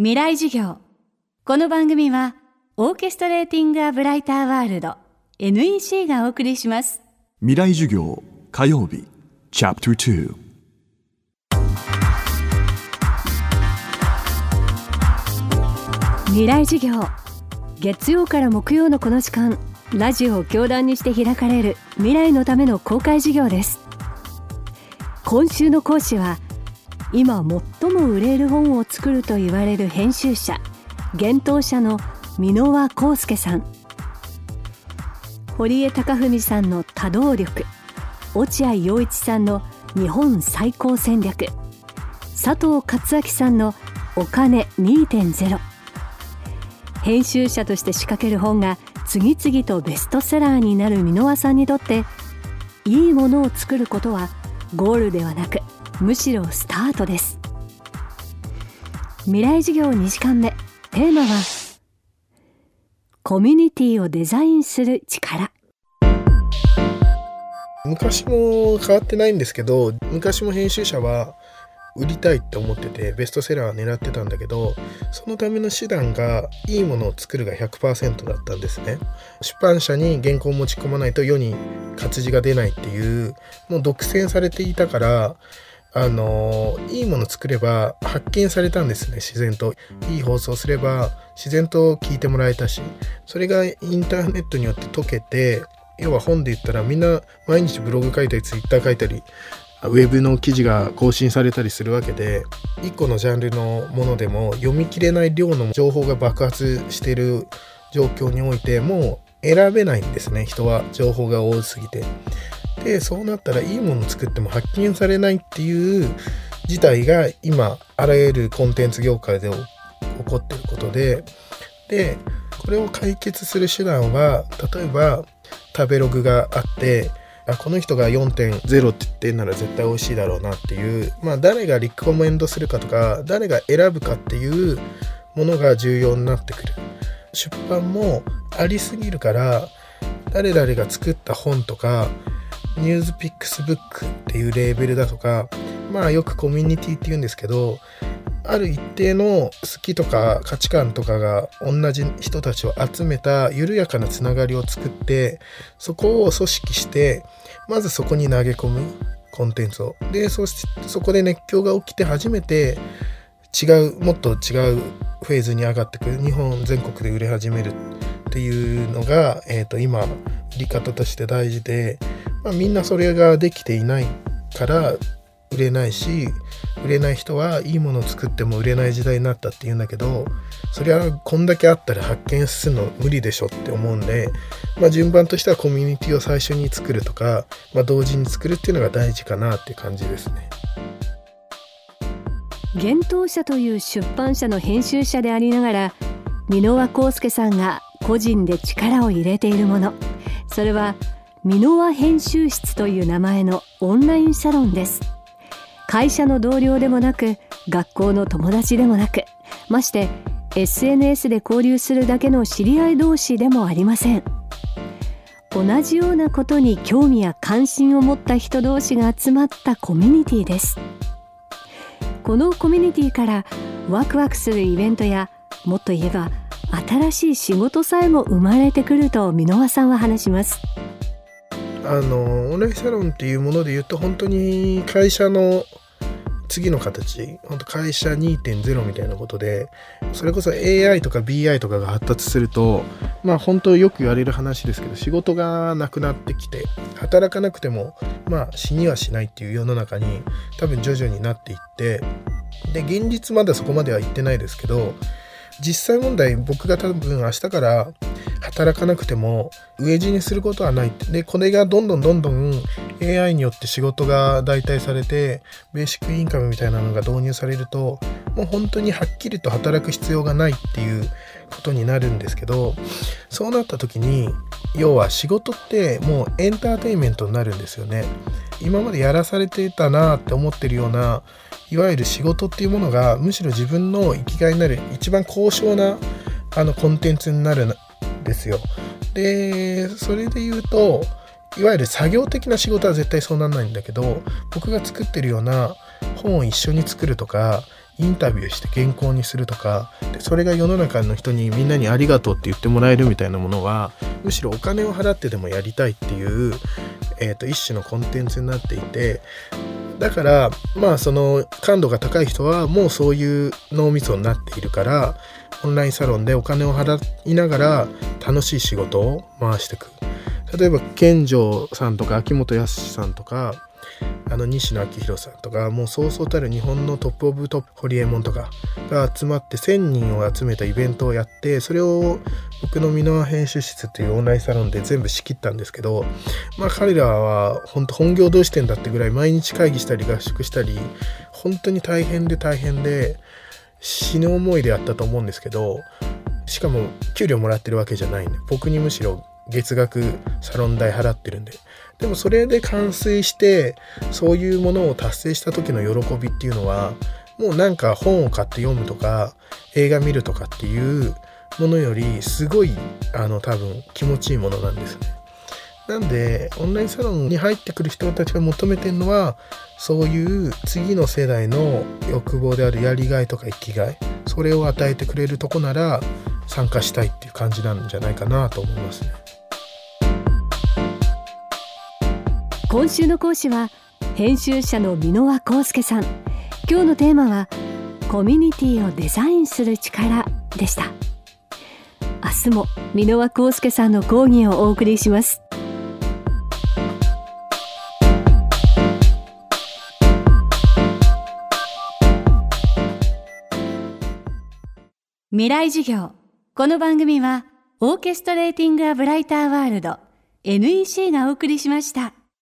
未来授業。この番組はオーケストレーティング・ア・ブライター・ワールド NEC がお送りします。未来授業火曜日チャプター未来授業。月曜から木曜のこの時間ラジオを教壇にして開かれる未来のための公開授業です。今週の講師は今最も売れる本を作ると言われる編集者幻冬者の箕輪康介さん。堀江貴文さんの多動力落合陽一さんの日本最高戦略佐藤勝明さんのお金2.0編集者として仕掛ける本が次々とベストセラーになる箕輪さんにとっていいものを作ることはゴールではなくむしろスタートです。未来事業2時間目。テーマはコミュニティをデザインする力。昔も変わってないんですけど昔も編集者は売りたいって思っててベストセラー狙ってたんだけどそのための手段がいいものを作るが100%だったんですね。出版社に原稿を持ち込まないと世に活字が出ないっていうもう独占されていたからあのいいもの作れば発見されたんですね自然といい放送すれば自然と聞いてもらえたしそれがインターネットによって解けて要は本で言ったらみんな毎日ブログ書いたりツイッター書いたりウェブの記事が更新されたりするわけで1個のジャンルのものでも読み切れない量の情報が爆発してる状況においてもう選べないんですね人は情報が多すぎて。でそうなったらいいもの作っても発見されないっていう事態が今あらゆるコンテンツ業界で起こってることで。でこれを解決する手段は例えば食べログがあってあこの人が4.0って言ってんなら絶対美味しいだろうなっていうまあ誰がリコメンドするかとか誰が選ぶかっていうものが重要になってくる。出版もありすぎるから誰々が作った本とかニュースピックスブックっていうレーベルだとかまあよくコミュニティって言うんですけどある一定の好きとか価値観とかが同じ人たちを集めた緩やかなつながりを作ってそこを組織してまずそこに投げ込むコンテンツを。でそしてそこで熱狂が起きて初めて違うもっと違うフェーズに上がってくる。日本全国で売れ始めるっていうのが、えーと、今売り方として大事で、まあ、みんなそれができていないから売れないし売れない人はいいものを作っても売れない時代になったっていうんだけどそれはこんだけあったら発見するの無理でしょって思うんで、まあ、順番としてはコミュニティを最初に作るとか、まあ、同時に作るっていうのが大事かなって感じですね。幻冬社という出版社の編集者でありながら箕輪康介さんが個人で力を入れているものそれは箕輪編集室という名前のオンラインサロンです。会社の同僚でもなく学校の友達でもなくまして SNS で交流するだけの知り合い同士でもありません。同じようなことに興味や関心を持った人同士が集まったコミュニティです。このコミュニティからワクワクするイベントやもっと言えば新しい仕事さえも生まれてくると箕輪さんは話します。あのオンラインサロンっていうもので言うと本当に会社の次の形。本当会社2.0みたいなことでそれこそ AI とか BI とかが発達するとまあ本当よく言われる話ですけど仕事がなくなってきて働かなくてもまあ死にはしないっていう世の中に多分徐々になっていってで現実まだそこまでは行ってないですけど実際問題僕が多分明日から働かなくても飢え死にすることはないでこれがどんどんどんどん AI によって仕事が代替されてベーシックインカムみたいなのが導入されるともう本当にはっきりと働く必要がないっていうことになるんですけどそうなった時に要は仕事ってもうエンターテインメントになるんですよね。今までやらされてたなって思ってるようないわゆる仕事っていうものがむしろ自分の生きがいになる一番高尚なあのコンテンツになるですよ。でそれで言うといわゆる作業的な仕事は絶対そうなんないんだけど僕が作ってるような本を一緒に作るとかインタビューして原稿にするとかでそれが世の中の人にみんなにありがとうって言ってもらえるみたいなものはむしろお金を払ってでもやりたいっていう、えーと、一種のコンテンツになっていてだからまあその感度が高い人はもうそういう脳みそになっているからオンラインサロンでお金を払いながら楽しい仕事を回していく。例えば健城さんとか秋元康さんとかあの西野昭弘さんとかもうそうそうたる日本のトップオブトップホリエモンとかが集まって1,000人を集めたイベントをやってそれを僕の箕輪編集室っていうオンラインサロンで全部仕切ったんですけどまあ彼らは本当本業どうしてんだってぐらい毎日会議したり合宿したり本当に大変で大変で死ぬ思いでやったと思うんですけどしかも給料もらってるわけじゃないんで僕にむしろ月額サロン代払ってるんででもそれで完遂してそういうものを達成した時の喜びっていうのはもうなんか本を買って読むとか映画見るとかっていうものよりすごいあの多分気持ちいいものなんですね。なんでオンラインサロンに入ってくる人たちが求めてるのはそういう次の世代の欲望であるやりがいとか生きがいそれを与えてくれるとこなら参加したいっていう感じなんじゃないかなと思いますね。今週の講師は編集者の箕輪康介さん。今日のテーマはコミュニティをデザインする力でした。明日も箕輪康介さんの講義をお送りします。未来授業。この番組はオーケストレーティング・ア・ブライター・ワールド NEC がお送りしました。